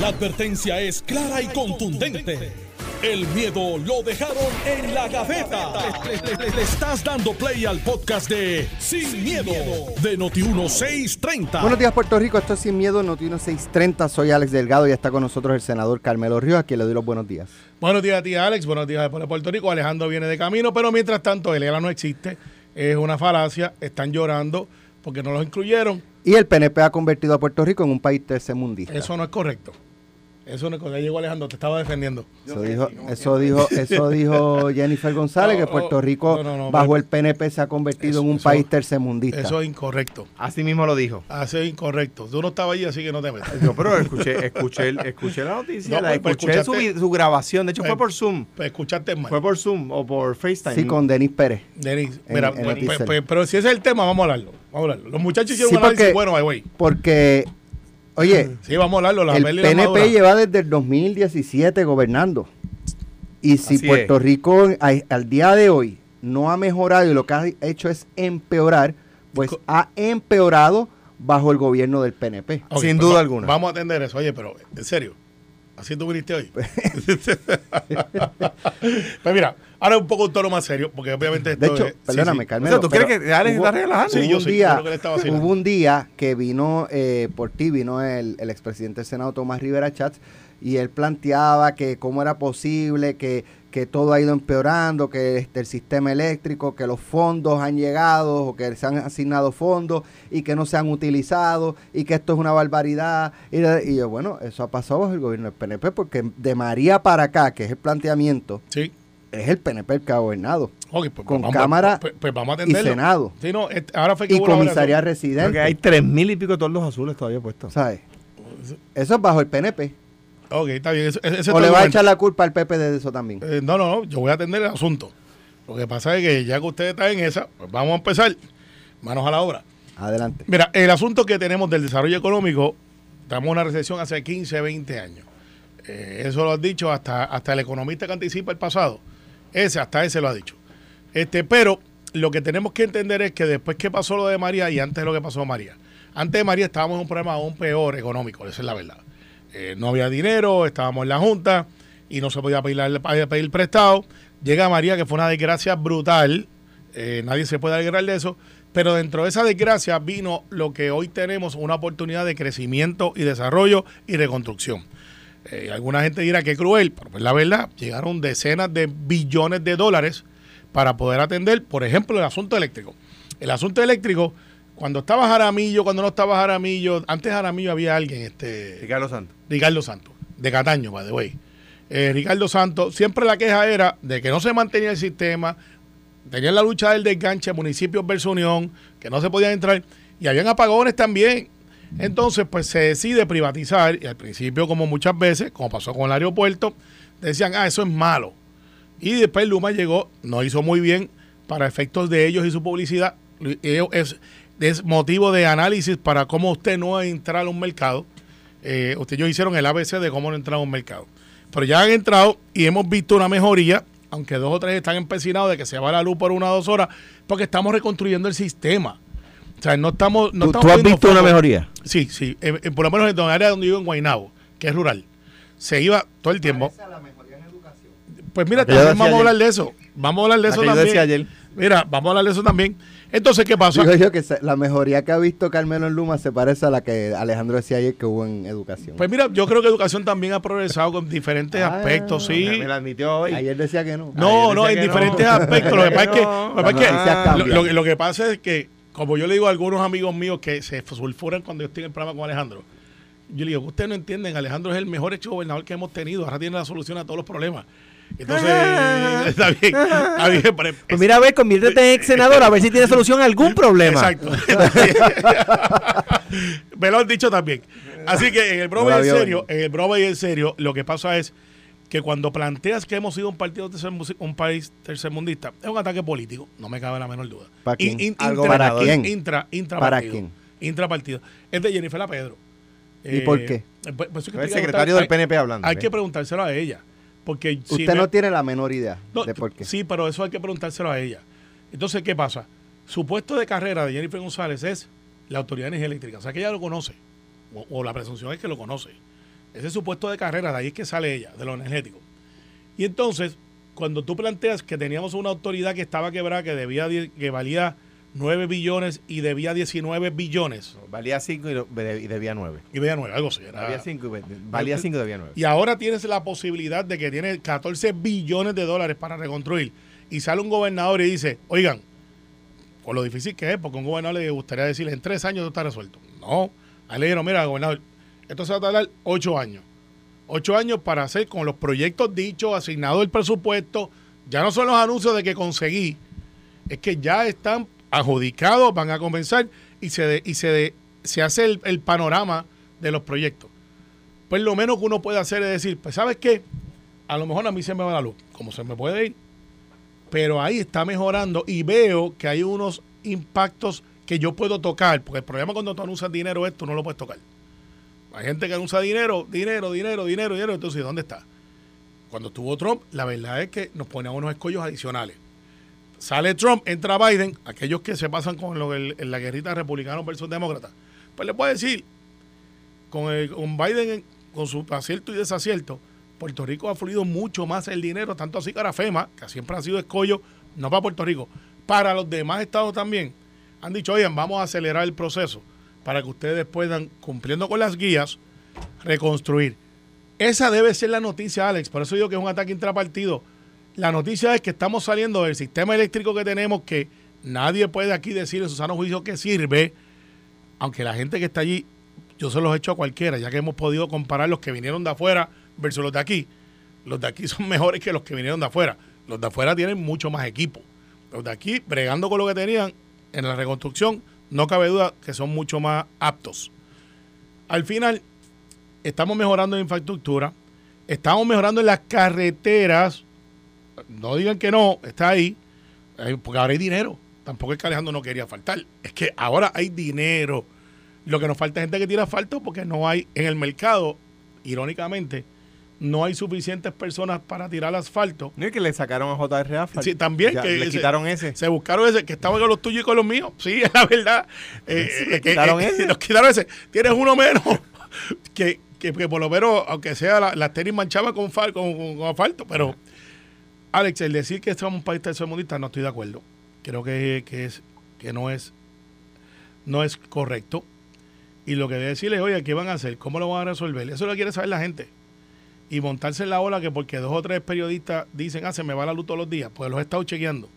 La advertencia es clara y contundente. El miedo lo dejaron en la gaveta. Le, le- le estás dando play al podcast de Sin, miedo, de Noti1630. Buenos días, Puerto Rico. Esto es Sin Miedo, Noti 630. Soy Alex Delgado y está con nosotros el senador Carmelo Ríos, a quien le doy los buenos días. Buenos días a ti, Alex. Buenos días después de Puerto Rico. Alejandro viene de camino, pero mientras tanto, el ELA no existe. Es una falacia. Están llorando porque no los incluyeron. Y el PNP ha convertido a Puerto Rico en un país tercermundista. Eso no es correcto. Eso no es correcto. Ya llegó Alejandro, te estaba defendiendo. Eso dijo, eso dijo, eso dijo Jennifer González, No, que Puerto Rico, no, no, no, bajo el PNP, se ha convertido Eso- en un eso- país tercermundista. Eso es incorrecto. Así mismo lo dijo. Eso es incorrecto. Tú no estabas allí, así que no te metas. Yo, pero escuché, escuché, el- escuché la noticia, No, la pues, escuché su, vi- su grabación. De hecho, Pues, fue por Zoom. Pues escuchaste mal. Fue por Zoom o por FaceTime. Sí, con Denis Pérez. Denis, en- mira, en pues, pues, pues, pero si ese es el tema, vamos a hablarlo. Vamos a hablarlo. Los muchachos hicieron Sí, un análisis porque- bueno, by way. Porque, oye, Sí, vamos a hablarlo. La el la PNP lleva desde el 2017 gobernando. Y si Así Puerto Rico a- al día de hoy no ha mejorado y lo que ha hecho es empeorar, pues Co- ha empeorado bajo el gobierno del PNP. Sin pues duda va- alguna. Vamos a atender eso. Oye, pero en serio, ¿así tú viniste hoy? pues mira, ahora un poco un tono más serio, porque obviamente De esto hecho, es- perdóname, sí. O Carmelo. sea, ¿tú crees que Alex está relajando? Sí, hubo yo un sí, día, que le estaba hubo un día que vino eh, por ti, vino el, el expresidente del Senado Tomás Rivera Chats y él planteaba que cómo era posible que, que todo ha ido empeorando, que este, el sistema eléctrico, que los fondos han llegado o que se han asignado fondos y que no se han utilizado y que esto es una barbaridad. Y, yo, bueno, eso ha pasado bajo el gobierno del PNP porque de María para acá, que es el planteamiento, Sí. es el PNP el que ha gobernado. Ok, pues, Con vamos, cámara pues, pues vamos a y. Senado. Sí, no, este- ahora fue que Y comisaría variación. Creo que hay residente. tres mil y pico tordos azules todavía puestos. ¿Sabes? Eso es bajo el PNP. Ok, está bien. O le va a echar la culpa al PP de eso también. Eh, no, no, no, yo voy a atender el asunto. Lo que pasa es que ya que usted está en esa, pues vamos a empezar. Manos a la obra. Adelante. Mira, el asunto que tenemos del desarrollo económico, estamos en una recesión hace 15, 20 años. Eh, eso lo has dicho hasta, hasta el economista que anticipa el pasado. Ese, hasta ese lo ha dicho. Este, pero lo que tenemos que entender es que después que pasó lo de María y antes de lo que pasó María, antes de María estábamos en un problema aún peor económico, esa es la verdad. Eh, no había dinero, estábamos en la Junta y no se podía pedir, pedir prestado. Llega María, que fue una desgracia brutal, eh, nadie se puede alegrar de eso, pero dentro de esa desgracia vino lo que hoy tenemos, una oportunidad de crecimiento y desarrollo y reconstrucción. Eh, alguna gente dirá que cruel, pero pues la verdad, llegaron decenas de billones de dólares para poder atender, por ejemplo, el asunto eléctrico. El asunto eléctrico, cuando estaba Jaramillo, cuando no estaba Jaramillo, antes Jaramillo había alguien, este, Ricardo Santos. Ricardo Santos, de Cataño, by the way. Eh, Ricardo Santos, siempre la queja era de que no se mantenía el sistema, tenían la lucha del desganche, municipios versus Unión, que no se podían entrar, y habían apagones también. Entonces, pues se decide privatizar, y al principio, como muchas veces, como pasó con el aeropuerto, decían, ah, eso es malo. Y después Luma llegó, no hizo muy bien para efectos de ellos y su publicidad. Ellos Es, es motivo de análisis para cómo usted no entrar a un mercado. Eh, ustedes ellos hicieron el ABC de cómo no entrar a un mercado. Pero ya han entrado y hemos visto una mejoría, aunque dos o tres están empecinados de que se va la luz por una o dos horas, porque estamos reconstruyendo el sistema. O sea, no estamos... No ¿Tú, estamos tú has visto una mejoría? Sí, sí. En- en- por lo menos en el área donde vivo en Guaynabo, que es rural. Se iba todo el tiempo. Pues mira, La que yo también decía vamos a hablar de eso. Vamos a hablar de eso también. decía ayer. Mira, vamos a hablar de eso también. Entonces, ¿qué pasa? Digo yo que la mejoría que ha visto Carmelo en Luma se parece a la que Alejandro decía ayer que hubo en educación. Pues mira, yo creo que educación también ha progresado con diferentes Ah, aspectos, sí. Me, la admitió hoy. Ayer decía que no. No, no, en diferentes no. aspectos. Lo que pasa es que, lo que, pasa es que Las noticias lo, cambian. lo que- lo que pasa es que, como yo le digo a algunos amigos míos que se sulfuran cuando yo estoy en el programa con Alejandro, yo le digo, ustedes no entienden, Alejandro es el mejor hecho gobernador que hemos tenido, ahora tiene la solución a todos los problemas. Entonces, está bien, está bien. pero- Pues mira, a ver, conviértete en ex senador a ver si tiene solución a algún problema. Exacto. Me lo han dicho también. Así que en el broma No y en serio, en el broma y en serio, lo que pasa es que cuando planteas que hemos sido un partido tercermu- un país tercermundista, es un ataque político, no me cabe la menor duda. ¿Para quién? In- in- Al intra- gobernador. ¿Para quién? Intra, intra ¿Para partido. quién? Intrapartido. Es de Jennifer La Pedro. ¿Y por qué? eh, pues- pues que El secretario del PNP hablando. Hay ¿eh? que preguntárselo a ella. Porque si Usted me- no tiene la menor idea no, de por qué. Sí, pero eso hay que preguntárselo a ella. Entonces, ¿qué pasa? Su puesto de carrera de Jennifer González es la Autoridad de Energía Eléctrica. O sea, que ella lo conoce. O, o la presunción es que lo conoce. Ese es su puesto de carrera, de ahí es que sale ella, de lo energético. Y entonces, cuando tú planteas que teníamos una autoridad que estaba quebrada, que debía que valía 9 billones y debía 19 billones, Valía 5 y, debía 9. y veía 9, algo así. era- Valía 5 y, valía cinco y debía 9. Y ahora tienes la posibilidad de que tiene 14 billones de dólares para reconstruir. Y sale un gobernador y dice, oigan, con lo difícil que es, porque a un gobernador le gustaría decirle, en tres años esto está resuelto. No, ahí le dijeron, mira, gobernador, esto se va a tardar ocho años. Ocho años para hacer con los proyectos dichos, asignado el presupuesto. Ya no son los anuncios de que conseguí, es que ya están adjudicados, van a comenzar y se, y se, se hace el, el panorama de los proyectos. Pues lo menos que uno puede hacer es decir, pues ¿sabes qué? A lo mejor a mí se me va la luz, como se me puede ir. Pero ahí está mejorando y veo que hay unos impactos que yo puedo tocar, porque el problema cuando tú anuncias dinero es tú no lo puedes tocar. Hay gente que anuncia dinero, dinero, dinero, dinero, dinero, entonces ¿dónde está? Cuando estuvo Trump, la verdad es que nos ponía unos escollos adicionales. Sale Trump, entra Biden, aquellos que se pasan con lo, el- la guerrita republicano versus demócrata. Pues le puedo decir, con, el, con Biden, en- con su acierto y desacierto, Puerto Rico ha fluido mucho más el dinero, tanto así que ahora FEMA, que siempre ha sido escollo, no para Puerto Rico, para los demás estados también, han dicho, oigan, vamos a acelerar el proceso para que ustedes puedan, cumpliendo con las guías, reconstruir. Esa debe ser la noticia, Alex. Por eso digo que es un ataque intrapartido. La noticia es que estamos saliendo del sistema eléctrico que tenemos, que nadie puede aquí decir en su sano juicio que sirve, aunque la gente que está allí, yo se los he hecho a cualquiera, ya que hemos podido comparar los que vinieron de afuera versus los de aquí. Los de aquí son mejores que los que vinieron de afuera. Los de afuera tienen mucho más equipo. Los de aquí, bregando con lo que tenían en la reconstrucción, no cabe duda que son mucho más aptos. Al final, estamos mejorando en infraestructura, estamos mejorando en las carreteras. No digan que no, está ahí, eh, porque ahora hay dinero. Tampoco es que Alejandro no quería faltar, es que ahora hay dinero. Lo que nos falta es gente que tira asfalto porque no hay en el mercado, irónicamente, no hay suficientes personas para tirar asfalto. No es que le sacaron a JR. Sí, también Ya, que le ese- quitaron ese. Se buscaron ese, que estaba con los tuyos y con los míos. Sí, es la verdad. Eh, Sí, le eh, quitaron eh, ese. Nos quitaron ese. Tienes uno menos. que, que, que por lo menos, aunque sea la, la tenis manchaba con, fal- con, con- con asfalto. Pero, Alex, el decir que somos un país tercermundista, no estoy de acuerdo. Creo que, que, es, que no, es, no es correcto. Y lo que debe decirles, oye, ¿qué van a hacer? ¿Cómo lo van a resolver? Eso lo quiere saber la gente. Y montarse en la ola que porque dos o tres periodistas dicen, ah, se me va la luz todos los días, pues los he estado chequeando.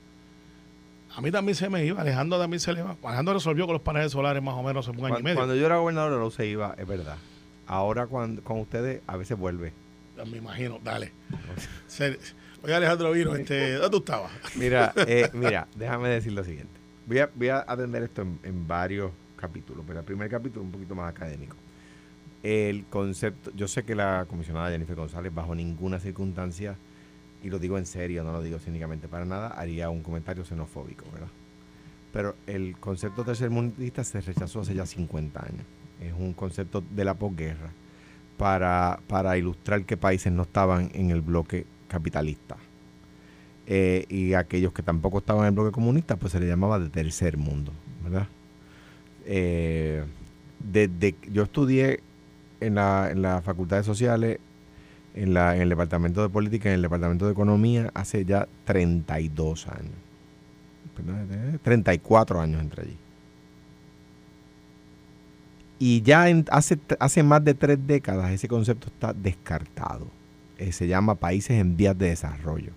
A mí también se me iba, Alejandro también se le va. Alejandro resolvió con los paneles solares más o menos hace un año y medio. cuando yo era gobernador, luz se iba, es verdad. Ahora cuando, con ustedes, a veces vuelve. Me imagino, dale. Oye, Alejandro vino, este, ¿dónde tú estabas? Mira, eh, mira, déjame decir lo siguiente. Voy a, voy a atender esto en, en varios capítulos, pero el primer capítulo un poquito más académico. El concepto, yo sé que la comisionada Jennifer González bajo ninguna circunstancia, y lo digo en serio, no lo digo cínicamente para nada, haría un comentario xenofóbico, ¿verdad? Pero el concepto tercermundista se rechazó hace ya 50 años. Es un concepto de la posguerra para, para ilustrar qué países no estaban en el bloque capitalista eh, y aquellos que tampoco estaban en el bloque comunista, pues se le llamaba de tercer mundo, ¿verdad? Eh, desde yo estudié en la, en la Facultad de Sociales, en, la, en el Departamento de Política, en el Departamento de Economía, hace ya 32 años. Perdón, eh, 34 años entre allí. Y ya en- hace, hace más de tres décadas ese concepto está descartado. Eh, se llama países en vías de desarrollo.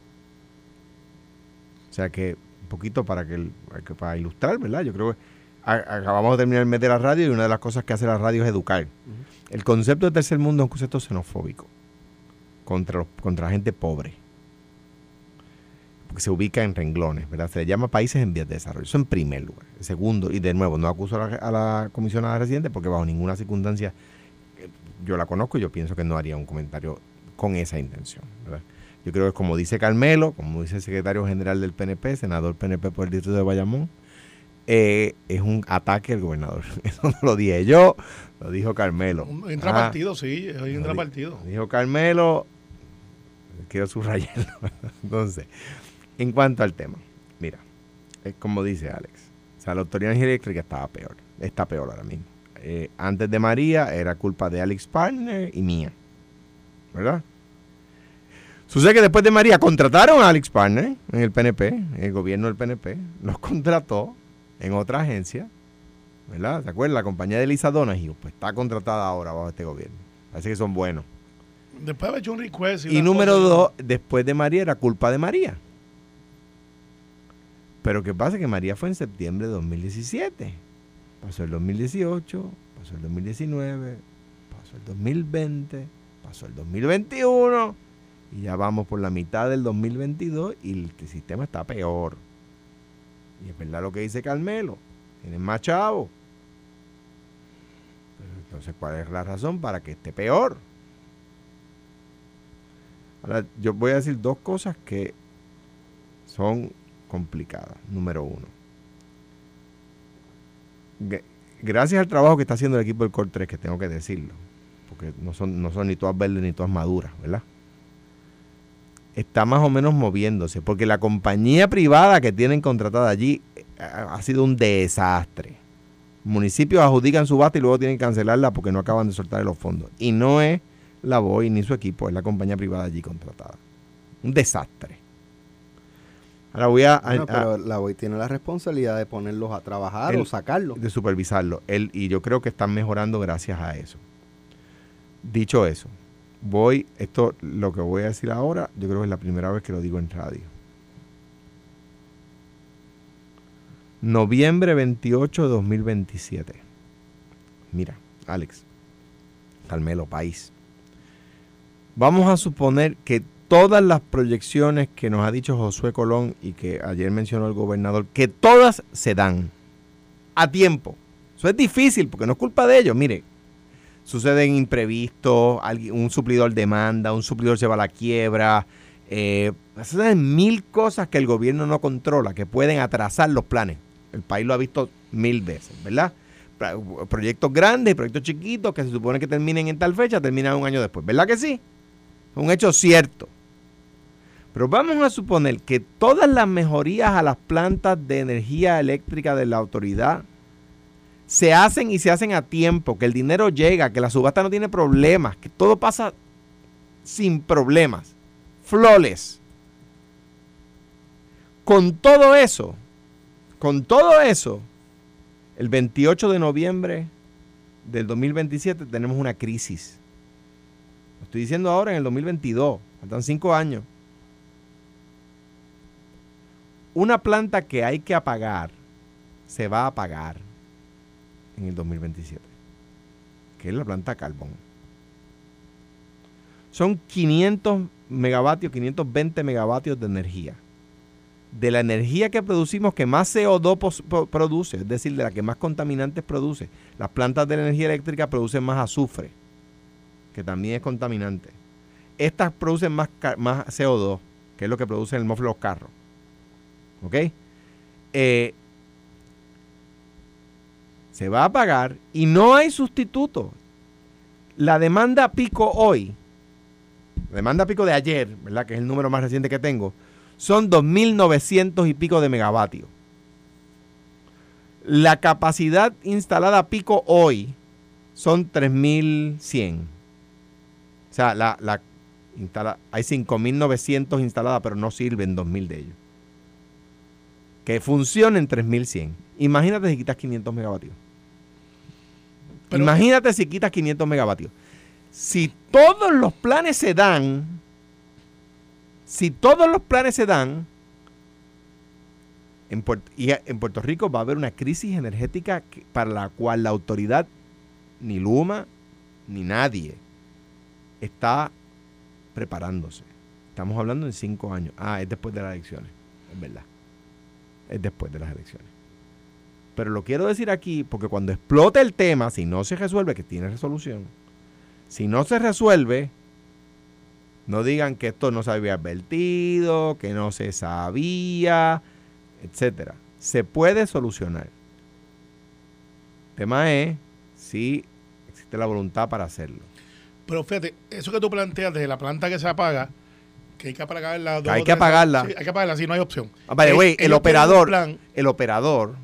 O sea que, un poquito para que, para ilustrar, ¿verdad? Yo creo que acabamos de terminar el mes de la radio y una de las cosas que hace la radio es educar. El concepto de tercer mundo es un concepto xenofóbico contra, los- contra la gente pobre. Porque se ubica en renglones, ¿verdad? Se le llama países en vías de desarrollo. Eso en primer lugar. Segundo, y de nuevo, no acuso a la, a la comisionada residente porque bajo ninguna circunstancia eh, yo la conozco y yo pienso que no haría un comentario con esa intención, ¿verdad? Yo creo que como dice Carmelo, como dice el secretario general del PNP, senador PNP por el distrito de Bayamón, eh, es un ataque al gobernador. Eso no lo dije yo, lo dijo Carmelo. Un Ah, intrapartido, sí, es intrapartido. Dijo Carmelo, quiero subrayarlo. Entonces, en cuanto al tema, mira, es como dice Alex, o sea, la autoridad eléctrica estaba peor, está peor ahora mismo. Eh, antes de María era culpa de Alex Partner y mía. ¿verdad? Sucede que después de María contrataron a Alex Partner en el PNP, el gobierno del PNP, los contrató en otra agencia, ¿verdad? ¿Se acuerdan? La compañía de Elisa Donahue, pues está contratada ahora bajo este gobierno. Parece que son buenos. Después haber hecho un request. Y una número cosa, dos, después de María era culpa de María. Pero ¿qué pasa? Que María fue en septiembre de 2017. Pasó el 2018, pasó el 2019, pasó el 2020, pasó el 2021 y ya vamos por la mitad del 2022 y el sistema está peor. Y es verdad lo que dice Carmelo, tienen más chavos. Entonces, ¿cuál es la razón para que esté peor? Ahora, yo voy a decir dos cosas que son complicadas. Número uno. Gracias al trabajo que está haciendo el equipo del Core 3, que tengo que decirlo, porque no son, no son ni todas verdes ni todas maduras, ¿verdad? Está más o menos moviéndose, porque la compañía privada que tienen contratada allí eh, ha sido un desastre. Municipios adjudican su basta y luego tienen que cancelarla porque no acaban de soltar los fondos. Y no es la BOI ni su equipo, es la compañía privada allí contratada. Un desastre. Ahora voy a, Bueno, a- pero la BOI tiene la responsabilidad de ponerlos a trabajar El- o sacarlos. de supervisarlo. Él, y yo creo que están mejorando gracias a eso. Dicho eso, voy, esto lo que voy a decir ahora, yo creo que es la primera vez que lo digo en radio. Noviembre 28 de 2027. Mira, Alex, Carmelo, país. Vamos a suponer que todas las proyecciones que nos ha dicho Josué Colón y que ayer mencionó el gobernador, que todas se dan a tiempo. Eso es difícil porque no es culpa de ellos. Mire, suceden imprevistos, un suplidor demanda, un suplidor se va a la quiebra. Eh, suceden mil cosas que el gobierno no controla, que pueden atrasar los planes. El país lo ha visto mil veces, ¿verdad? Pro- Proyectos grandes, proyectos chiquitos que se supone que terminen en tal fecha, terminan un año después. ¿Verdad que sí? Un hecho cierto. Pero vamos a suponer que todas las mejorías a las plantas de energía eléctrica de la autoridad se hacen y se hacen a tiempo, que el dinero llega, que la subasta no tiene problemas, que todo pasa sin problemas. Flores. Con todo eso, con todo eso, el 28 de noviembre del 2027 tenemos una crisis. Lo estoy diciendo ahora en el 2022, faltan cinco años. Una planta que hay que apagar se va a apagar en el 2027, que es la planta carbón. Son 500 megavatios, 520 megavatios de energía. De la energía que producimos que más CO2 pos- pro- produce, es decir, de la que más contaminantes produce. Las plantas de energía eléctrica producen más azufre, que también es contaminante. Estas producen más, más CO2, que es lo que producen el mofle los carros. ¿Ok? Eh, se va a pagar y no hay sustituto. La demanda pico hoy, la demanda pico de ayer, ¿verdad? Que es el número más reciente que tengo, son 2.900 y pico de megavatios. La capacidad instalada pico hoy son 3.100. O sea, la, la instala, hay 5.900 instaladas, pero no sirven 2.000 de ellos. Que funcionen 3.100. Imagínate si quitas 500 megavatios. Pero- Imagínate si quitas 500 megavatios. Si todos los planes se dan, si todos los planes se dan, en Puerto, y en Puerto Rico va a haber una crisis energética para la cual la autoridad, ni Luma, ni nadie, está preparándose. Estamos hablando en cinco años. Ah, es después de las elecciones. Es verdad. Es después de las elecciones. Pero lo quiero decir aquí porque cuando explote el tema, si no se resuelve, que tiene resolución, si no se resuelve, no digan que esto no se había advertido, que no se sabía, etcétera. Se puede solucionar. El tema es si existe la voluntad para hacerlo. Pero fíjate, eso que tú planteas de la planta que se apaga, que hay que apagarla. dos hay o que apagarla. Sí, hay que apagarla, sí, no hay opción. Ah, way, ellos el operador, plan- el operador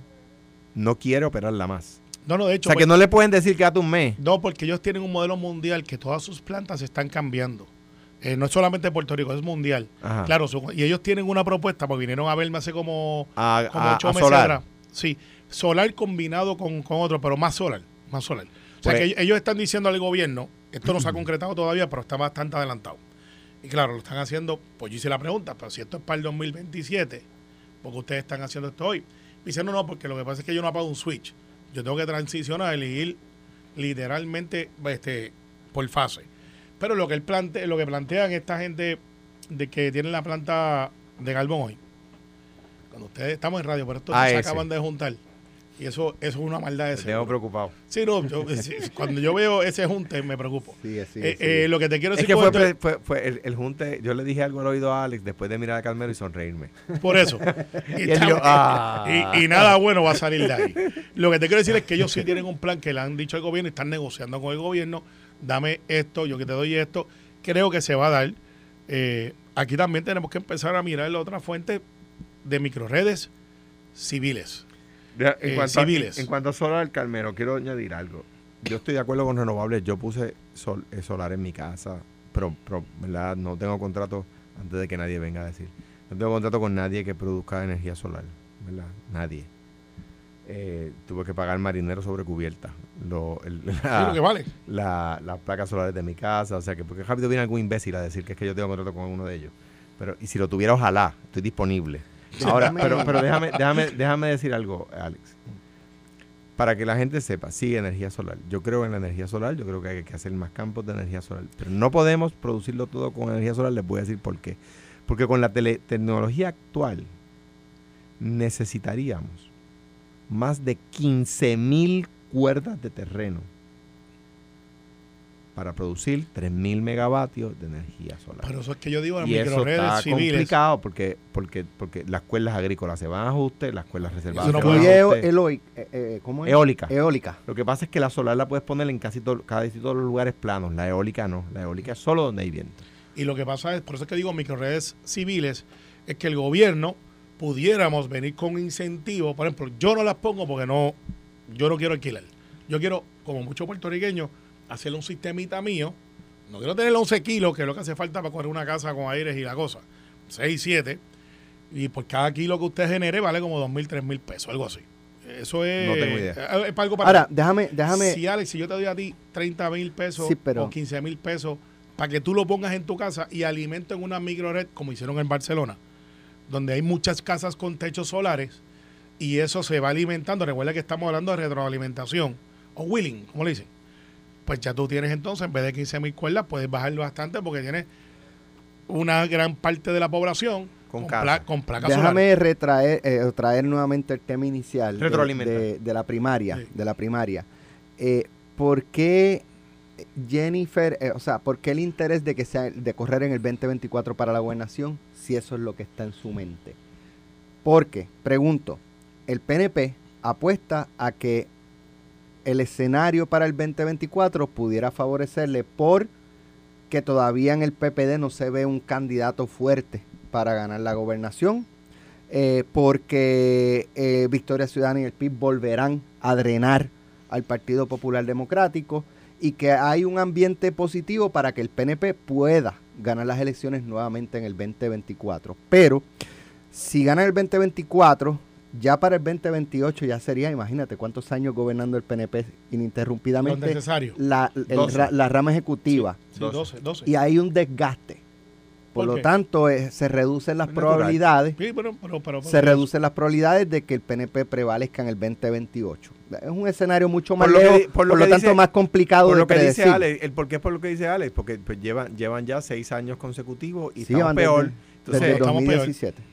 no quiere operarla más. No, no, de O hecho. sea que pues- no le pueden decir quédate un mes. No, porque ellos tienen un modelo mundial que todas sus plantas están cambiando. Eh, no es solamente Puerto Rico, es mundial. Ajá. Claro, y ellos tienen una propuesta, porque vinieron a verme hace como, A- como a- ocho a meses solar. atrás. Sí, solar combinado con, con otro, pero más solar, más solar. O sea Pues- que ellos están diciendo al gobierno, esto no se ha concretado todavía, pero está bastante adelantado. Y claro, lo están haciendo, pues yo hice la pregunta, pero si esto es para el 2027, porque ustedes están haciendo esto hoy. Me dicen, no, no, porque lo que pasa es que yo no apago un switch. Yo tengo que transicionar y ir literalmente este, por fase. Pero lo que él plante, lo que plantean esta gente de que tienen la planta de carbón hoy, cuando ustedes estamos en radio, pero estos Ah, se acaban de juntar. Y eso, eso es una maldad de seguro. preocupado. Sí, no, yo- cuando yo veo ese junte me preocupo. Sí, sí, Eh, sí. eh, lo que te quiero Es decir que con fue, esto fue, fue el, el junte, yo le dije algo al oído a Alex después de mirar a Carmelo y sonreírme. es por eso. Y, Y "Ah". y- y nada bueno va a salir de ahí. Lo que te quiero decir es que ellos sí tienen un plan que le han dicho al gobierno y están negociando con el gobierno. Dame esto, yo que te doy esto. Creo que se va a dar. Eh, aquí también tenemos que empezar a mirar la otra fuente de microredes civiles. Ya, En, Eh, cuanto a, civiles. en cuanto a solar, Carmelo, quiero añadir algo. Yo estoy de acuerdo con renovables. Yo puse sol, eh, solar en mi casa, pero, pero, ¿verdad? no tengo contrato antes de que nadie venga a decir. No tengo contrato con nadie que produzca energía solar, ¿verdad? Nadie. Eh, tuve que pagar marinero sobre cubierta. Lo, el- Sí, lo que vale. la- las placas solares de mi casa. O sea, que porque rápido viene algún imbécil a decir que es que yo tengo contrato con uno de ellos. Pero, y si lo tuviera, ojalá, estoy disponible. Ahora, pero déjame, déjame, déjame decir algo, Alex. Para que la gente sepa, sí, energía solar. Yo creo en la energía solar, yo creo que hay que hacer más campos de energía solar. Pero no podemos producirlo todo con energía solar, les voy a decir por qué. Porque con la tele- tecnología actual necesitaríamos más de 15.000 cuerdas de terreno para producir 3.000 megavatios de energía solar. Pero eso es que yo digo las y eso microredes está civiles. complicado porque, porque, porque las cuerdas agrícolas se van a ajuste, las cuerdas reservadas Eso no se van a ajuste. eloic- eh, eh, ¿cómo es? Eólica. Eólica. Lo que pasa es que la solar la puedes poner en casi, todo, casi todos los lugares planos. La eólica no. La eólica es solo donde hay viento. Y lo que pasa es, por eso es que digo microredes civiles, es que el gobierno pudiéramos venir con incentivos. Por ejemplo, yo no las pongo porque no, yo no quiero alquilar. Yo quiero, como muchos puertorriqueños, hacerle un sistemita mío. No quiero tener 11 kilos, que es lo que hace falta para correr una casa con aires y la cosa. 6, 7. Y por cada kilo que usted genere vale como 2 mil, 3 mil pesos, algo así. Eso es. No tengo idea. eh, Es para algo para Ahora, déjame, déjame. si Alex, si yo te doy a ti 30 mil pesos Sí, pero- o 15 mil pesos para que tú lo pongas en tu casa y alimenten una microred como hicieron en Barcelona, donde hay muchas casas con techos solares y eso se va alimentando. Recuerda que estamos hablando de retroalimentación o wheeling, como le dicen. Pues ya tú tienes entonces, en vez de 15 mil cuerdas, puedes bajarlo bastante porque tienes una gran parte de la población Con con, pla- con placas solares. Déjame retraer, eh, traer nuevamente el tema inicial de, Retroalimentar. de- de la primaria. Sí. De la primaria. Eh, ¿Por qué Jennifer, eh, o sea, por qué el interés de que sea de correr en el 2024 para la gobernación, si eso es lo que está en su mente? Porque, pregunto, el PNP apuesta a que el escenario para el 2024 pudiera favorecerle por que todavía en el PPD no se ve un candidato fuerte para ganar la gobernación, eh, porque eh, Victoria Ciudadana y el PIB volverán a drenar al Partido Popular Democrático y que hay un ambiente positivo para que el PNP pueda ganar las elecciones nuevamente en el 2024. Pero si gana el 2024, ya para el 2028 ya sería, imagínate cuántos años gobernando el PNP Lo ininterrumpidamente necesario. la, el ra- la rama ejecutiva Sí, Doce. 12, 12. y hay un desgaste. Por, ¿Por lo qué? tanto, eh, se reducen las probabilidades, Sí, pero- pero- pero- se reducen las probabilidades de que el PNP prevalezca en el 2028. Es un escenario mucho más Por lo que lejos, di- por por lo lo, que tanto dice- más complicado Por de lo que dice predecir. Alex, el por qué es por lo que dice Alex, porque pues, llevan, llevan ya seis años consecutivos y Sí, estamos peor. desde, Entonces, desde estamos peor.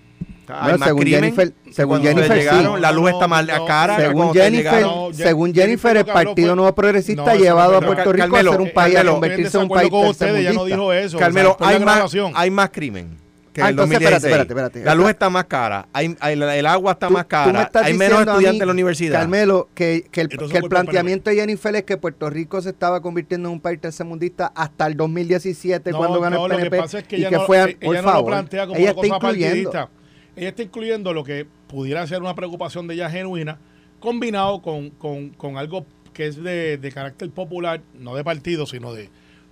2017. hay No, más según crimen. Jennifer- según Jennifer, sí. la luz No, está más no, cara. Según Jennifer. No, según Jennifer el Partido fue- Nuevo Progresista No, ha llevado no a Puerto. Rico a ser un país a convertirse en un país ella no tercermundista. dijo eso. Carmelo, o sea, hay más, hay más crimen que Ah, en el entonces, 2016. espérate, espérate, espérate. La luz está más cara, hay, hay- el agua está Tú- más me cara, hay menos a estudiantes mí, en la universidad. Carmelo, que, que el, que el planteamiento de Jennifer es que Puerto Rico se estaba convirtiendo en un país tercermundista hasta el 2017 No, cuando ganó no, el lo que PNP pasa es que y ella que no, fue, ella por no favor, lo plantea como ella una está cosa incluyendo. partidista. Ella está incluyendo lo que pudiera ser una preocupación de ella genuina, combinado con, con- con algo que es de, de carácter popular, no de partido, sino de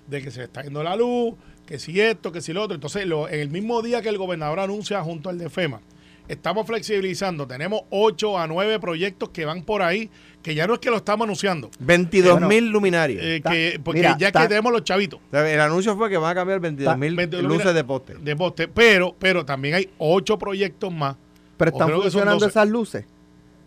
de que se está yendo la luz, que si esto, que si lo otro. Entonces, lo- en el mismo día que el gobernador anuncia junto al de FEMA, estamos flexibilizando. Tenemos 8 a 9 proyectos que van por ahí, que ya no es que lo estamos anunciando, 22 Bueno, mil luminarias. eh, que, porque mira, ya que tenemos los chavitos. El anuncio fue que van a cambiar 22 mil 22 luces de poste. De poste. Pero, pero también hay 8 proyectos más. Pero están funcionando 12. esas luces.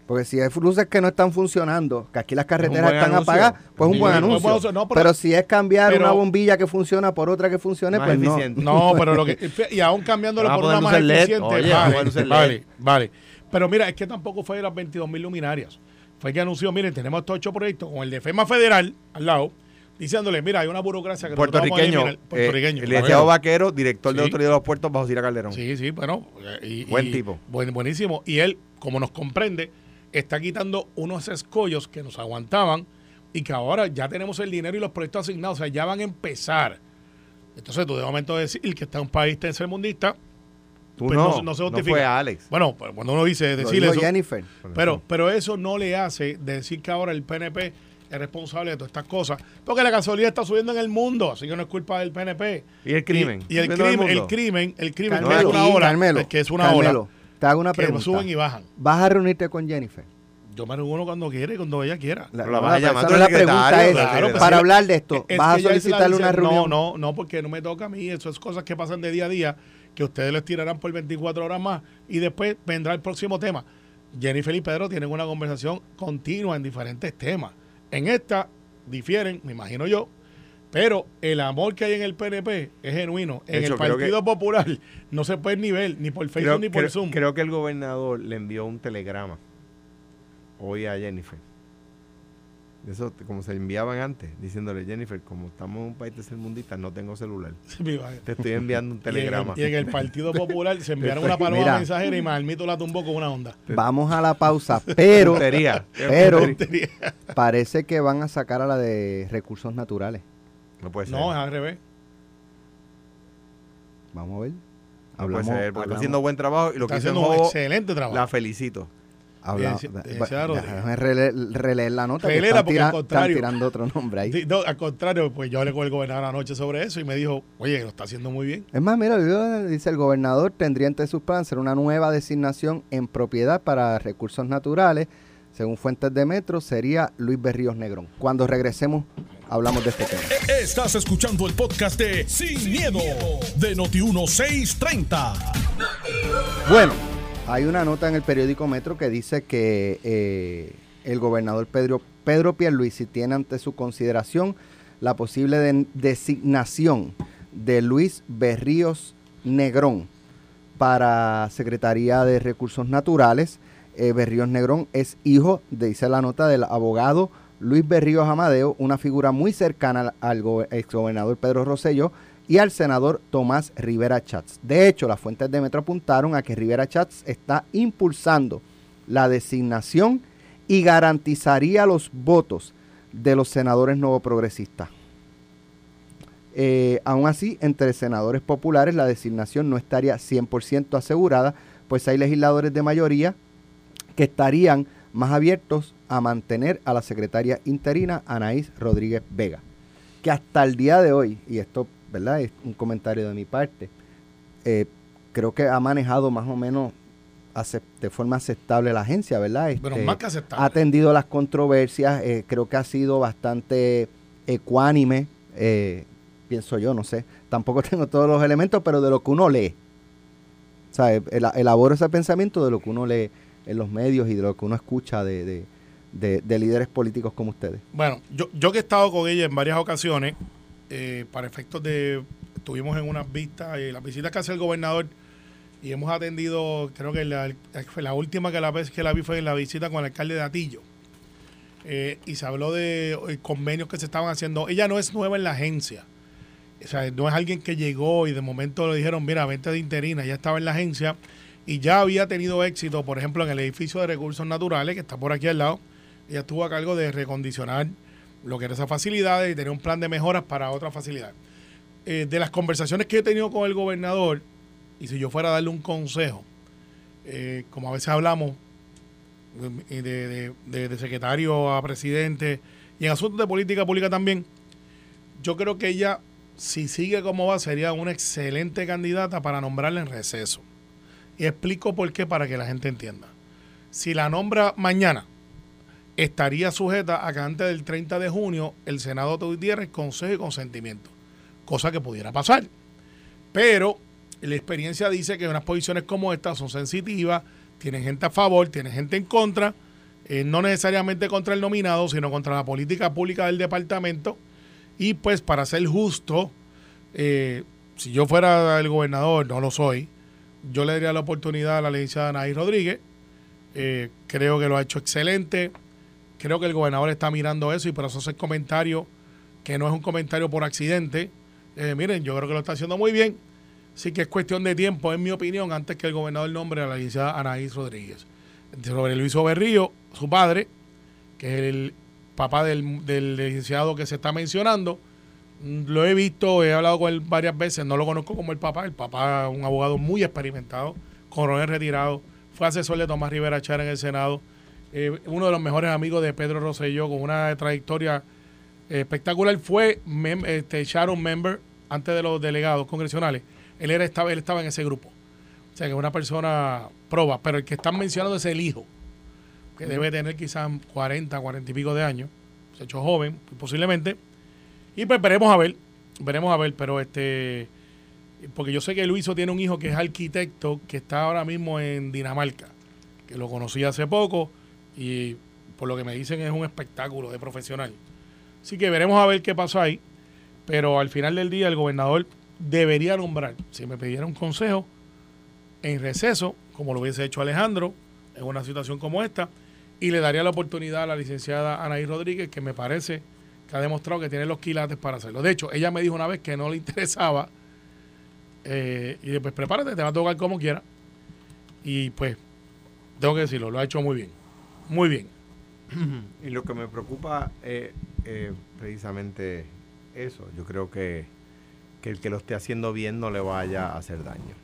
Porque si hay luces que no están funcionando, que aquí las carreteras están anuncio. apagadas, pues es un buen anuncio. No, pero, pero- si es cambiar pero- una bombilla que funciona por otra que funcione, Más pues eficiente. No, pero lo que. Y aún cambiándolo por una más eficiente. Oye, vale, vale, vale. Pero mira, es que tampoco fue de las 22 mil luminarias. Fue que anunció, miren, tenemos estos ocho proyectos con el de FEMA Federal al lado, diciéndole, mira, hay una burocracia que nosotros vamos a Puertorriqueño, eliminar. Puertorriqueño. eh, el licenciado Vaquero, director de Sí. Autoridad de los Puertos bajo Cira Calderón. Sí, sí, bueno. y- Buen y- tipo. buen- buenísimo. Y él, como nos comprende, está quitando unos escollos que nos aguantaban y que ahora ya tenemos el dinero y los proyectos asignados, o sea, ya van a empezar. Entonces, tú de momento decir que está un país tercermundista, Tú Pues no, no se- no se justifica. fue Alex. bueno, pues cuando uno dice decirle eso, Jennifer. pero, pero eso no le hace decir que ahora el PNP es responsable de todas estas cosas, porque la gasolina está subiendo en el mundo, así que no es culpa del PNP. ¿Y el crimen? Y, y el, ¿De todo el crimen, el crimen, el crimen, Carmelo, que es una ola, Carmelo, que es una Carmelo, ola, te hago una que pregunta. suben y bajan. ¿Vas a reunirte con Jennifer? Yo me reúno cuando quiere y cuando ella quiera. La, Pero la vas a llamar la pregunta es, claro, pues para sí. hablar de esto, Es ¿vas a solicitarle una reunión? No, no, no, porque no me toca a mí. Eso es cosas que pasan de día a día, que ustedes les tirarán por 24 horas más y después vendrá el próximo tema. Jennifer y Pedro tienen una conversación continua en diferentes temas. En esta difieren, me imagino yo, pero el amor que hay en el PNP es genuino. En hecho, el Partido que- Popular no se puede ni ver, ni por Facebook Creo, ni por creo- Zoom. creo que el gobernador le envió un telegrama hoy a Jennifer. Eso, como se enviaban antes, diciéndole, Jennifer, como estamos en un país tercermundista, no tengo celular. Te estoy enviando un Y en, el, telegrama. y en el Partido Popular se enviaron una paloma Mira. mensajera y Malmito la tumbó con una onda. Vamos a la pausa, pero pero- parece que van a sacar a la de recursos naturales. No puede ser. No, es al revés. Vamos a ver. no puede ser, porque está haciendo buen trabajo y lo Está que hizo en excelente trabajo. la felicito. hablamos- déjame releer, releer la nota. que están, tira- al están contrario- tirando otro nombre ahí. Sí, no, al contrario, pues yo hablé con el gobernador anoche sobre eso y me dijo, oye, lo está haciendo muy bien. Es más, mira, dice el gobernador tendría entre sus planes una nueva designación en propiedad para recursos naturales. Según fuentes de Metro, sería Luis Berríos Negrón. Cuando regresemos, hablamos de este tema. Estás escuchando el podcast de Sin, miedo, de Noti1630. Bueno, hay una nota en el periódico Metro que dice que eh, el gobernador Pedro, Pedro Pierluisi tiene ante su consideración la posible de- designación de Luis Berríos Negrón para Secretaría de Recursos Naturales. Eh, Berríos Negrón es hijo, de- dice la nota, del abogado Luis Berríos Amadeo, una figura muy cercana al, al go- exgobernador Pedro Rosselló y al senador Tomás Rivera Chats. De hecho, las fuentes de Metro apuntaron a que Rivera Chats está impulsando la designación y garantizaría los votos de los senadores novoprogresistas. Eh, aún así, entre senadores populares la designación no estaría 100% asegurada, pues hay legisladores de mayoría que estarían más abiertos a mantener a la secretaria interina Anaís Rodríguez Vega, que hasta el día de hoy, y esto ¿verdad? es un comentario de mi parte, eh, creo que ha manejado más o menos de forma aceptable la agencia, ¿verdad? Pero Este, más que ha aceptable. atendido las controversias, eh, creo que ha sido bastante ecuánime, eh, pienso yo, no sé, tampoco tengo todos los elementos, pero de lo que uno lee. O sea, el- elaboro ese pensamiento de lo que uno lee en los medios y de lo que uno escucha de, de- de- de líderes políticos como ustedes. Bueno, yo, yo que he estado con ella en varias ocasiones, eh, para efectos de, estuvimos en unas vistas, eh, las visitas que hace el gobernador, y hemos atendido, creo que la, la última que la vez que la vi fue en la visita con el alcalde de Atillo. Eh, y se habló de eh, convenios que se estaban haciendo. Ella no es nueva en la agencia. O sea, no es alguien que llegó y de momento le dijeron, mira, vente de interina. Ella estaba en la agencia y ya había tenido éxito, por ejemplo, en el edificio de recursos naturales, que está por aquí al lado. Ella estuvo a cargo de recondicionar lo que era esas facilidades y tenía un plan de mejoras para otras facilidades. Eh, de las conversaciones que he tenido con el gobernador, y si yo fuera a darle un consejo, eh, como a veces hablamos, eh, de, de- de- de secretario a presidente, y en asuntos de política pública también, yo creo que ella, si sigue como va, sería una excelente candidata para nombrarla en receso. Y explico por qué para que la gente entienda. Si la nombra mañana, estaría sujeta a que antes del 30 de junio el Senado tuviera el consejo y consentimiento, cosa que pudiera pasar. Pero la experiencia dice que unas posiciones como estas son sensitivas, tienen gente a favor, tienen gente en contra, eh, no necesariamente contra el nominado, sino contra la política pública del departamento. Y pues para ser justo, eh, si yo fuera el gobernador, no lo soy, yo le daría la oportunidad a la licenciada Anaí Rodríguez. Eh, creo que lo ha hecho excelente. Creo que el gobernador está mirando eso y por eso el comentario, que no es un comentario por accidente. Eh, miren, yo creo que lo está haciendo muy bien. Sí que es cuestión de tiempo, en mi opinión, antes que el gobernador nombre a la licenciada Anaís Rodríguez. Sobre Luis Oberrío, su padre, que es el papá del, del licenciado que se está mencionando, mm, lo he visto, he hablado con él varias veces, no lo conozco como el papá, el papá un abogado muy experimentado, coronel retirado, fue asesor de Tomás Rivera Char en el Senado, eh, uno de los mejores amigos de Pedro Rosselló, con una trayectoria eh, espectacular, fue mem- este, Sharon Member antes de los delegados congresionales, él, era, estaba, él estaba en ese grupo, o sea que es una persona proba, pero el que están mencionando es el hijo, que debe tener quizás 40, 40 y pico de años, se ha hecho joven, posiblemente. Y pues veremos a ver, veremos a ver, pero este, porque yo sé que Luiso tiene un hijo que es arquitecto, que está ahora mismo en Dinamarca, que lo conocí hace poco y por lo que me dicen es un espectáculo de profesional. Así que veremos a ver qué pasa ahí, pero al final del día el gobernador debería nombrar, si me pidiera un consejo, en receso, como lo hubiese hecho Alejandro, en una situación como esta, y le daría la oportunidad a la licenciada Anaí Rodríguez, que me parece que ha demostrado que tiene los quilates para hacerlo. De hecho, ella me dijo una vez que no le interesaba, eh, y después prepárate, te va a tocar como quiera. Y pues, tengo que decirlo, lo ha hecho muy bien. Muy bien. Y lo que me preocupa es eh, precisamente eso. Yo creo que, que el que lo esté haciendo bien no le vaya a hacer daño.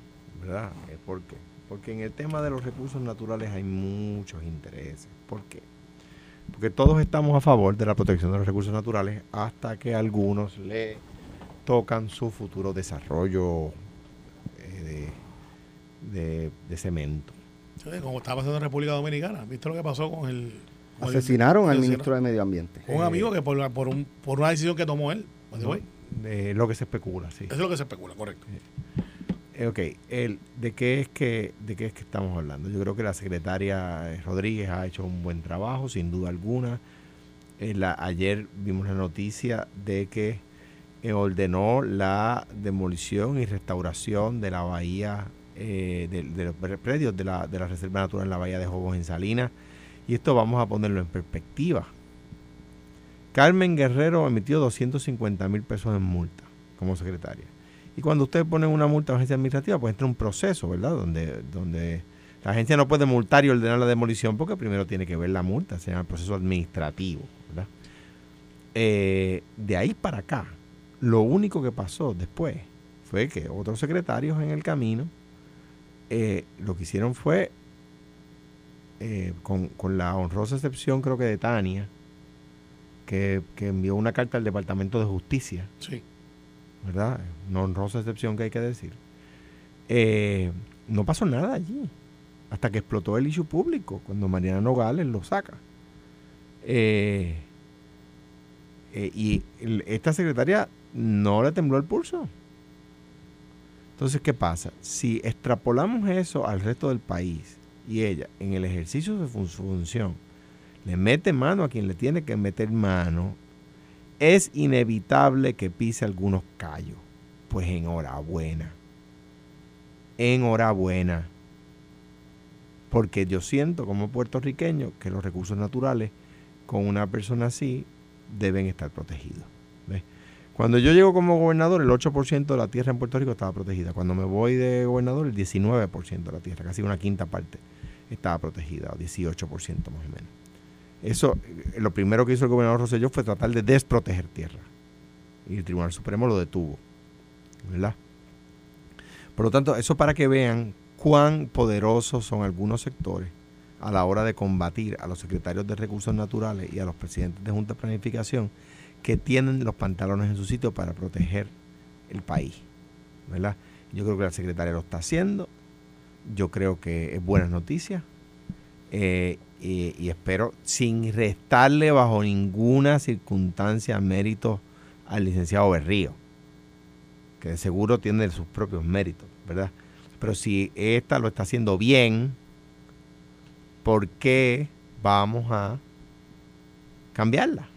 ¿Verdad? Eh, ¿Por qué? Porque en el tema de los recursos naturales hay muchos intereses. ¿Por qué? Porque todos estamos a favor de la protección de los recursos naturales hasta que algunos le tocan su futuro desarrollo eh, de, de- de cemento. Como estaba pasando en República Dominicana. ¿Viste lo que pasó con el... con el- Asesinaron al ministro de Medio Ambiente. Un amigo que por, por, un, por una decisión que tomó él. De lo que se especula, sí. Es lo que se especula, correcto. Eh, Ok, el, ¿de, qué es que, ¿de qué es que estamos hablando? Yo creo que la secretaria eh, Rodríguez ha hecho un buen trabajo, sin duda alguna. Eh, la- ayer vimos la noticia de que eh, ordenó la demolición y restauración de la bahía, eh, de, los pre- predios de la, de la Reserva Natural en la bahía de Jobos en Salinas. Y esto vamos a ponerlo en perspectiva. Carmen Guerrero emitió 250 mil pesos en multa como secretaria. Y cuando usted pone una multa a agencia administrativa, pues entra un proceso, ¿verdad? Donde, donde la agencia no puede multar y ordenar la demolición porque primero tiene que ver la multa, se llama el proceso administrativo, ¿verdad? Eh, de ahí para acá, lo único que pasó después fue que otros secretarios en el camino eh, lo que hicieron fue, eh, con, con la honrosa excepción creo que de Tania, que, que envió una carta al Departamento de Justicia, Sí. ¿verdad? Una honrosa excepción que hay que decir. Eh, no pasó nada allí. Hasta que explotó el issue público, cuando Mariana Nogales lo saca. Eh, eh, y el- esta secretaria no le tembló el pulso. Entonces, ¿qué pasa? Si extrapolamos eso al resto del país y ella, en el ejercicio de su función, le mete mano a quien le tiene que meter mano, es inevitable que pise algunos callos. Pues enhorabuena. Enhorabuena. Porque yo siento como puertorriqueño que los recursos naturales con una persona así deben estar protegidos. Cuando yo llego como gobernador, el 8% de la tierra en Puerto Rico estaba protegida. Cuando me voy de gobernador, el 19% de la tierra, casi una quinta parte, estaba protegida, o 18% más o menos. Eso, eh, lo primero que hizo el gobernador Rosselló fue tratar de desproteger tierra. Y el Tribunal Supremo lo detuvo. ¿Verdad? Por lo tanto, eso para que vean cuán poderosos son algunos sectores a la hora de combatir a los secretarios de recursos naturales y a los presidentes de junta de planificación que tienen los pantalones en su sitio para proteger el país. ¿verdad? Yo creo que la secretaria lo está haciendo. Yo creo que es buena noticia. Eh, y, y espero, sin restarle bajo ninguna circunstancia méritos al licenciado Berrío, que de seguro tiene sus propios méritos, ¿verdad? Pero si esta lo está haciendo bien, ¿por qué vamos a cambiarla?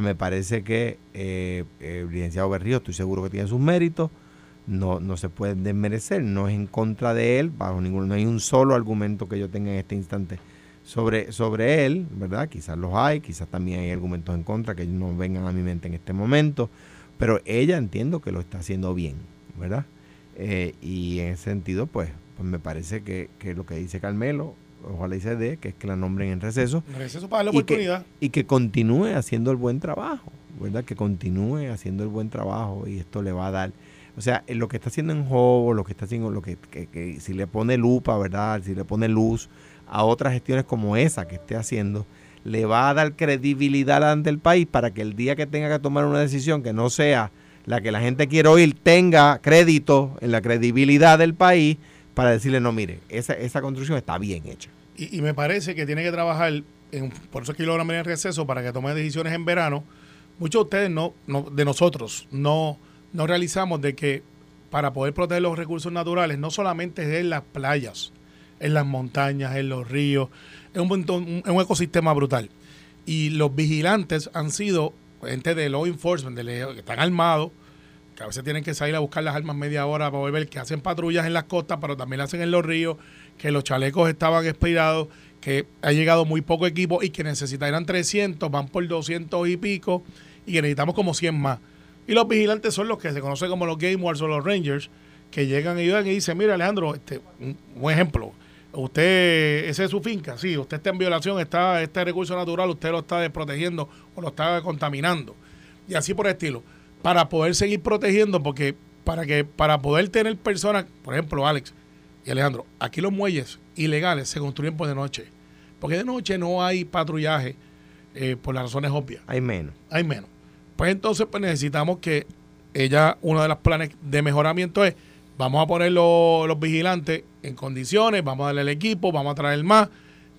Me parece que eh, el licenciado Berrío, estoy seguro que tiene sus méritos, no, no se puede desmerecer, no es en contra de él, bajo ningún, no hay un solo argumento que yo tenga en este instante sobre, sobre él, ¿verdad? Quizás los hay, quizás también hay argumentos en contra que no vengan a mi mente en este momento, pero ella entiendo que lo está haciendo bien, ¿verdad? Eh, y en ese sentido, pues, pues me parece que, que lo que dice Carmelo, ojalá y se dé, que es que la nombren en receso Receso para darle y que, oportunidad. y que continúe haciendo el buen trabajo, ¿verdad? Que continúe haciendo el buen trabajo y esto le va a dar, o sea, en lo que está haciendo en juego, lo que está haciendo, lo que, que- que si le pone lupa, ¿verdad? Si le pone luz a otras gestiones como esa que esté haciendo, le va a dar credibilidad ante el país para que el día que tenga que tomar una decisión que no sea la que la gente quiere oír, tenga crédito en la credibilidad del país para decirle, no, mire, esa, esa construcción está bien hecha. Y, me parece que tiene que trabajar, en, por eso es que nombré en receso, para que tome decisiones en verano. Muchos de ustedes, no, no de nosotros, no, no realizamos de que para poder proteger los recursos naturales, no solamente es en las playas, en las montañas, en los ríos, es un, un- ecosistema brutal. Y los vigilantes han sido gente de law enforcement, de que están armados, que a veces tienen que salir a buscar las armas media hora para volver, que hacen patrullas en las costas, pero también las hacen en los ríos, que los chalecos estaban expirados, que ha llegado muy poco equipo y que necesitarían 300, van por 200 y pico, y que necesitamos como 100 más. Y los vigilantes son los que se conocen como los Game Wars o los Rangers, que llegan y ayudan y dicen, mira Alejandro, este, un, un ejemplo, usted, esa es su finca, sí, usted está en violación, está este recurso natural, usted lo está desprotegiendo o lo está contaminando. Y así por el estilo. Para poder seguir protegiendo, porque para que para poder tener personas, por ejemplo, Alex y Alejandro, aquí los muelles ilegales se construyen por de noche. Porque de noche no hay patrullaje eh, por las razones obvias Hay menos. hay menos. Pues entonces pues necesitamos que ella, uno de los planes de mejoramiento es, vamos a poner los, los vigilantes en condiciones, vamos a darle el equipo, vamos a traer más,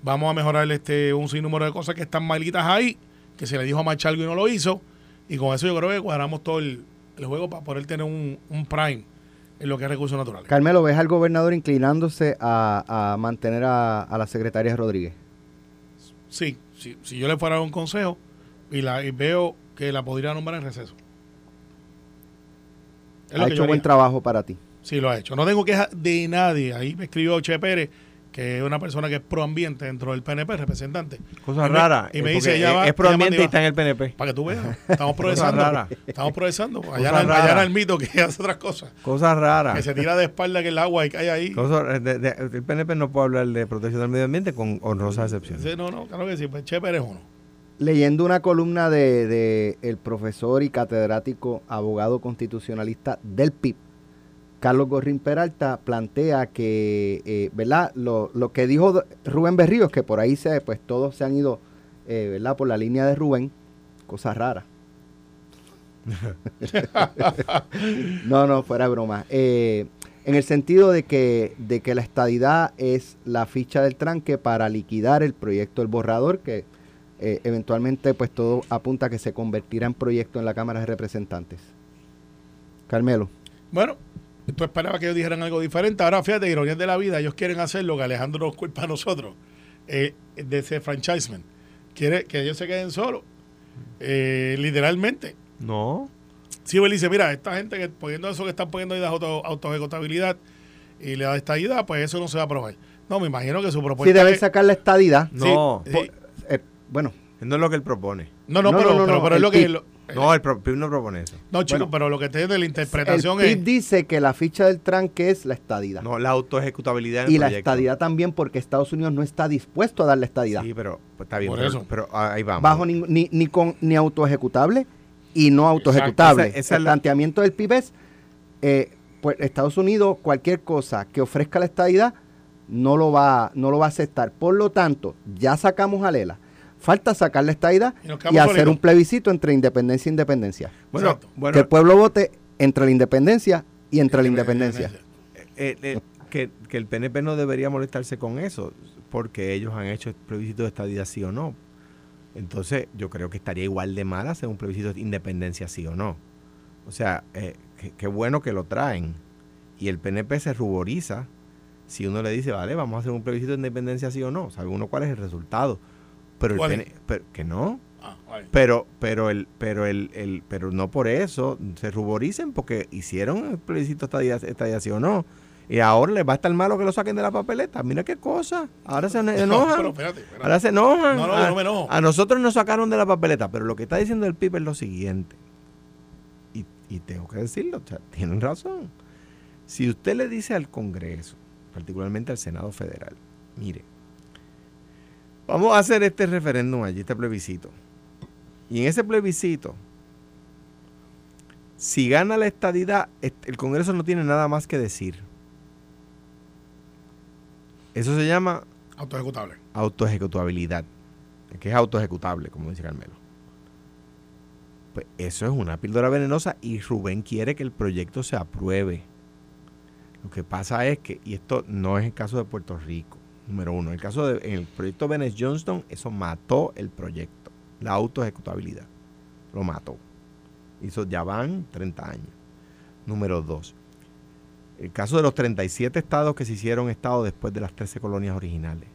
vamos a mejorar este un sinnúmero de cosas que están malitas ahí, que se le dijo a Machalgo y no lo hizo, y con eso yo creo que cuadramos todo el, el juego para poder tener un, un prime en lo que es recursos naturales. Carmelo, ¿ves al gobernador inclinándose a, a mantener a, a la secretaria Rodríguez? Sí, sí, si yo le fuera a dar un consejo y, la, y veo que la podría nombrar en receso. Es ha hecho buen trabajo para ti. Sí, lo ha hecho. No tengo queja de nadie. Ahí me escribió Che Pérez, que es una persona que es proambiente dentro del PNP, representante. Cosa Y me- rara. y me eh, dice, ella es- va- es proambiente y y está en el PNP. Para que tú veas. Estamos Cosa progresando. rara. Estamos progresando. Allá, Cosa era- allá rara. era el mito que hace otras cosas. Cosas raras. Que se tira de espalda que el agua y cae ahí. De- de- el PNP no puede hablar de protección del medio ambiente con honrosas excepciones. Sí, no, no, claro que sí. Pues Che Pérez es uno. Leyendo una columna de, de el profesor y catedrático abogado constitucionalista del PIB, Carlos Gorrín Peralta plantea que, eh, ¿verdad? Lo, lo que dijo Rubén Berríos, que por ahí se, pues todos se han ido, eh, ¿verdad? Por la línea de Rubén, cosa rara. no, no, fuera de broma. Eh, en el sentido de que, de que la estadidad es la ficha del tranque para liquidar el proyecto del borrador, que eh, eventualmente pues todo apunta a que se convertirá en proyecto en la Cámara de Representantes. Carmelo. Bueno, tú esperabas que ellos dijeran algo diferente. Ahora, fíjate, ironías de la vida, ellos quieren hacer lo que Alejandro nos culpa a nosotros, eh, de ese franchisement. Quiere que ellos se queden solos, eh, literalmente. No. Si él dice, mira, esta gente que poniendo eso que están poniendo ahí de auto, autoejecutabilidad y le da esta idea, pues eso no se va a aprobar. No, me imagino que su Si propuesta deben es- sacar la estadidad. No. Sí, sí. eh, bueno, No es lo que él propone. No, no, No, pero, no, no, pero, no, pero es lo que... Lo- No, el PIB no propone eso. no, chico, bueno. pero lo que tiene de la el interpretación PIB es... dice que la ficha del tranque es la estadidad. No, la autoejecutabilidad del y la proyecto. estadidad también porque Estados Unidos no está dispuesto a dar la estadidad. Sí, pero pues, está bien. Por pero, eso. pero, ah, ahí vamos. bajo ning- ni, ni con ni autoejecutable y no autoejecutable. Esa- esa el la- planteamiento del PIB es, eh, pues Estados Unidos, cualquier cosa que ofrezca la estadidad, no lo va, no lo va a aceptar. Por lo tanto, ya sacamos a Lela. Falta sacar la estadidad Y hacer un plebiscito entre independencia e independencia. Bueno, Exacto. bueno que el pueblo vote entre la independencia y entre la independencia. eh, eh, que, que el PNP no debería molestarse con eso, porque ellos han hecho el plebiscito de estadidad sí o no. Entonces, yo creo que estaría igual de mal hacer un plebiscito de independencia sí o no. O sea, eh, qué- qué bueno que lo traen. Y el PNP se ruboriza si uno le dice, vale, vamos a hacer un plebiscito de independencia sí o no. ¿Sabe uno cuál es el resultado? Pero que no. Ah. Pero, pero el, pero el, el, pero no por eso se ruboricen porque hicieron el plebiscito estadía, estadía sí o no. Y ahora les va a estar malo que lo saquen de la papeleta. Mira qué cosa. Ahora se enojan. No, pero espérate, espérate. Ahora se enojan. No, no, a, yo no me enojo. a nosotros nos sacaron de la papeleta. Pero lo que está diciendo el PIB es lo siguiente. Y, y tengo que decirlo. o sea, tienen razón. Si usted le dice al Congreso, particularmente al Senado Federal, mire, vamos a hacer este referéndum allí, este plebiscito. Y en ese plebiscito, si gana la estadidad, est- el Congreso no tiene nada más que decir. Eso se llama Autoejecutable. autoejecutabilidad, que es autoejecutable, como dice Carmelo. Pues eso es una píldora venenosa y Rubén quiere que el proyecto se apruebe. Lo que pasa es que, y esto no es el caso de Puerto Rico, número uno, el caso de, en el proyecto Venice Johnston, eso mató el proyecto, la autoejecutabilidad, lo mató. Hizo, ya van 30 años. Número dos, el caso de los 37 estados que se hicieron estados después de las 13 colonias originales.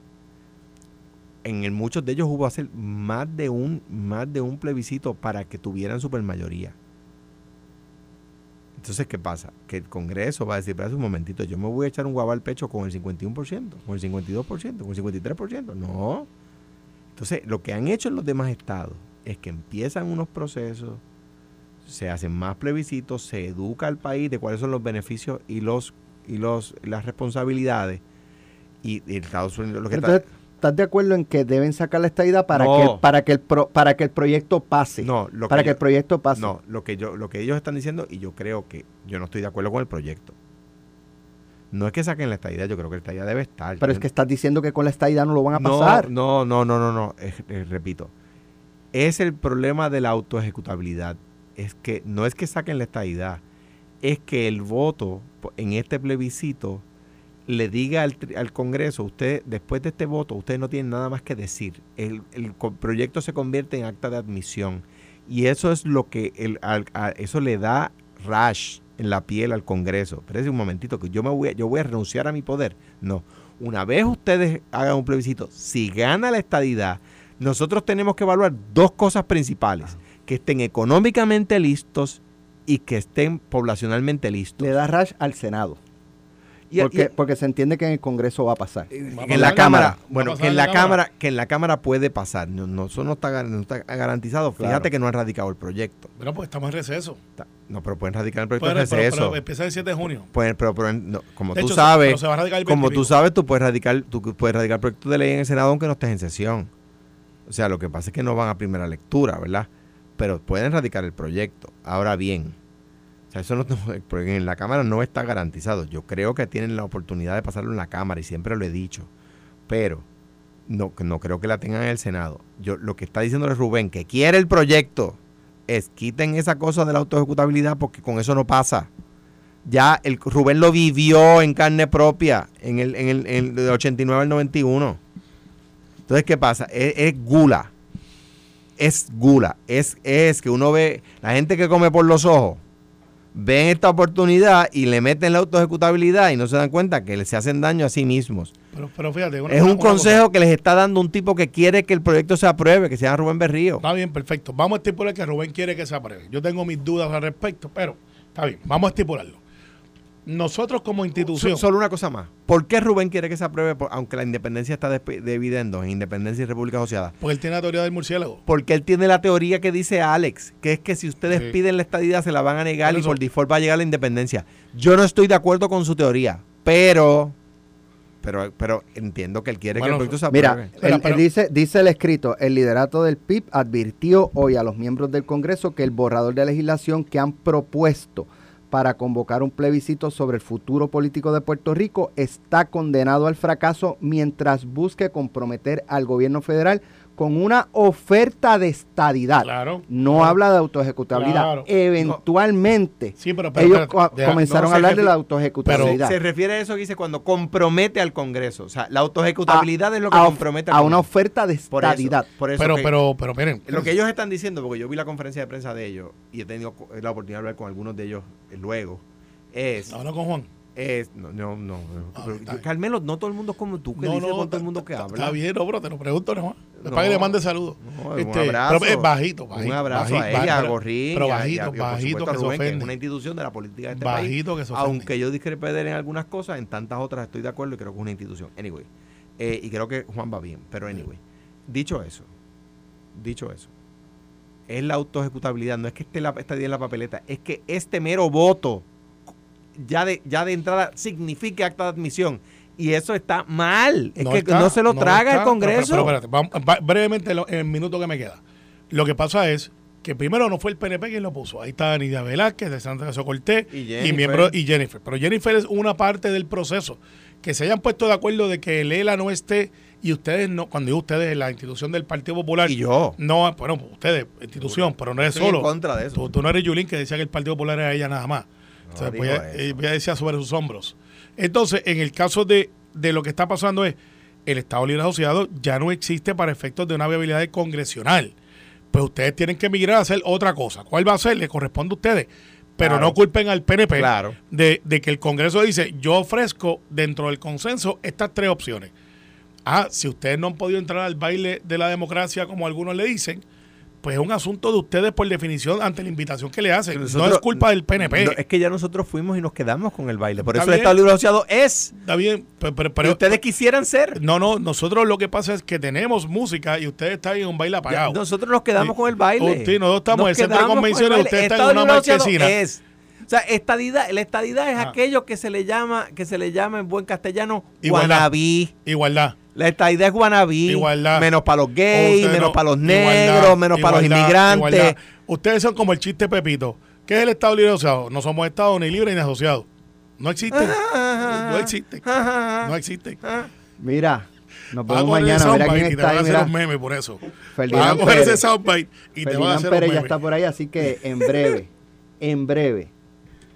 En muchos de ellos hubo hacer más de un más de un plebiscito para que tuvieran supermayoría. Entonces, ¿qué pasa? Que el Congreso va a decir, espérate un momentito, yo me voy a echar un guava al pecho con el 51%, con el 52%, con el 53%. No. Entonces, lo que han hecho en los demás estados es que empiezan unos procesos, se hacen más plebiscitos, se educa al país de cuáles son los beneficios y los y los las responsabilidades. Y, y Estados Unidos lo que está- ¿estás de acuerdo en que deben sacar la estadidad para No. que para que el pro- para que el proyecto pase? no, lo para que yo- el proyecto pase. No, lo que yo, lo que ellos están diciendo, y yo creo que yo no estoy de acuerdo con el proyecto. No es que saquen la estadidad, yo creo que la estadidad debe estar. Pero Yo- es que estás diciendo que con la estadidad no lo van a no, pasar. No, no, no, no, no. repito. Es el problema de la autoejecutabilidad. Es que no es que saquen la estadidad, es que el voto en este plebiscito le diga al, al Congreso, usted, después de este voto, usted no tiene nada más que decir. El, el proyecto se convierte en acta de admisión. Y eso es lo que el, al- a- eso le da rash en la piel al Congreso. Espérese un momentito, que yo me voy yo voy a renunciar a mi poder. No. Una vez ustedes hagan un plebiscito, si gana la estadidad, nosotros tenemos que evaluar dos cosas principales. Que estén económicamente listos y que estén poblacionalmente listos. Le da rash al Senado. Y- porque, y- porque se entiende que en el Congreso va a pasar. Va a en la en cámara, bueno, que en en la la cámara, Cámara. que en la cámara puede pasar. No, no, eso no está, gar- no está garantizado. Fíjate Claro. que no han radicado el proyecto. Bueno, pues estamos en receso. Está- No, pero pueden radicar el proyecto Pero, de pero- receso. pero empieza el 7 de junio. Pueden- pero, pero no, como De tú hecho, se- sabes, se va el como 20 y tú sabes, tú puedes radicar, tú puedes radicar proyecto de ley en el Senado aunque no estés en sesión. O sea, lo que pasa es que no van a primera lectura, ¿verdad? Pero pueden radicar el proyecto. Ahora bien, o sea, eso no, en la Cámara no está garantizado. Yo creo que tienen la oportunidad de pasarlo en la Cámara y siempre lo he dicho. Pero no, no creo que la tengan en el Senado. Yo lo que está diciéndole Rubén, que quiere el proyecto, es quiten esa cosa de la autoejecutabilidad porque con eso no pasa. Ya el Rubén lo vivió en carne propia en el, en el, del 89 al 91. Entonces, ¿qué pasa? Es, es gula. Es gula. Es, es que uno ve, la gente que come por los ojos, ven esta oportunidad y le meten la autoejecutabilidad y no se dan cuenta que se hacen daño a sí mismos. Pero, pero fíjate. una- es un consejo cosa. que les está dando un tipo que quiere que el proyecto se apruebe, que se llama Rubén Berrío. Está bien, perfecto. Vamos a estipular que Rubén quiere que se apruebe. Yo tengo mis dudas al respecto, pero está bien, vamos a estipularlo. Nosotros como institución, So- Solo una cosa más. ¿Por qué Rubén quiere que se apruebe, por- aunque la independencia está de, de dividendos en Independencia y República Asociada? porque él tiene la teoría del murciélago. Porque él tiene la teoría que dice Alex, que es que si ustedes Sí. piden la estadidad se la van a negar Por y por default va a llegar la independencia. Yo no estoy de acuerdo con su teoría, pero pero pero entiendo que él quiere Bueno, que el proyecto se Mira, apruebe. Él- pero- él dice, dice el escrito, el liderato del PIB advirtió hoy a los miembros del Congreso que el borrador de legislación que han propuesto para convocar un plebiscito sobre el futuro político de Puerto Rico está condenado al fracaso mientras busque comprometer al gobierno federal con una oferta de estadidad. Claro. No claro. habla de autoejecutabilidad. Claro. Eventualmente, Sí, pero, pero, ellos deja- comenzaron no, a se hablar de la autoejecutabilidad. Se refiere a eso que dice cuando compromete al Congreso. O sea, la autoejecutabilidad es lo que a, compromete al a una Congreso. oferta de Por eso, estadidad. por eso pero, que- pero, pero miren, Lo que ellos están diciendo, porque yo vi la conferencia de prensa de ellos y he tenido la oportunidad de hablar con algunos de ellos eh, luego, es, habla con Juan. es no, no, no, Ah, pero, está bien. Carmelo, no todo el mundo es como tú, que No, dice no, con todo el está- mundo que está- habla. Está bien, no, pero te lo pregunto, no, No, para que le mande saludos. No, es Este, un abrazo. Pero es bajito, bajito. un abrazo bajito, a ella, a Gorrín, Pero bajito, a, bajito que se Rubén, que es una institución de la política de este Bajito país. que se. Aunque yo discrepe de él en algunas cosas, en tantas otras estoy de acuerdo y creo que es una institución. Anyway, eh, y creo que Juan va bien. Pero anyway, dicho eso, dicho eso, es la autoejecutabilidad, no es que esté la, esta en la papeleta, es que este mero voto ya de, ya de entrada signifique acta de admisión. Y eso está mal. Es que está, no se lo traga está. el Congreso. Pero, pero, espérate, vamos, va- brevemente, lo- en el minuto que me queda. Lo que pasa es que primero no fue el PNP quien lo puso. Ahí está Nidia Velázquez, de Santa Casa Cortés Y y, Jennifer. miembro, y Jennifer. Pero Jennifer es una parte del proceso. Que se hayan puesto de acuerdo de que el ELA no esté y ustedes no, cuando digo ustedes, la institución del Partido Popular. Y yo. No, bueno, ustedes, institución, pero no eres Estoy en solo. contra de eso. Tú, tú no eres Yulín que decía que el Partido Popular era ella nada más. No o sea, ella, ella decía sobre sus hombros. Entonces, en el caso de, de lo que está pasando es, el Estado Libre Asociado ya no existe para efectos de una viabilidad congresional. Pues ustedes tienen que migrar a hacer otra cosa. ¿Cuál va a ser? Le corresponde a ustedes. Pero Claro. no culpen al PNP Claro. de, de que el Congreso dice, yo ofrezco dentro del consenso estas tres opciones. Ah, si ustedes no han podido entrar al baile de la democracia, como algunos le dicen, pues es un asunto de ustedes por definición ante la invitación que le hacen. no es culpa del PNP. No, es que ya nosotros fuimos y nos quedamos con el baile. Por Está eso el bien. Estado Libre Asociado es. Está bien, pero, pero- que pero- ustedes quisieran ser. no, no, nosotros lo que pasa es que tenemos música y ustedes están en un baile apagado. nosotros nos quedamos Sí. con el baile. Usted, nosotros estamos en el centro de el convenciones, baile. usted está en una marquesina. Es. O sea, estadidad, la estadidad es Ah. aquello que se le llama, que se le llama en buen castellano Igualdad. guanabí. Igualdad. La estadidad es guanabí. Igualdad. Menos para los gays, menos no- para los igualdad, negros, menos para los igualdad, inmigrantes. igualdad. Ustedes son como el chiste Pepito. ¿Qué es el Estado Libre Asociado? No somos Estado ni libre ni asociado. No existe. No existe. No existe. Mira, nos vemos mañana. Mira quién y te está van a ahí. hacer Mira. un meme por eso. Ferdinand coger ese Pérez. soundbite y te van a Ferdinand hacer Pérez un ya está por ahí, así que en breve, en breve,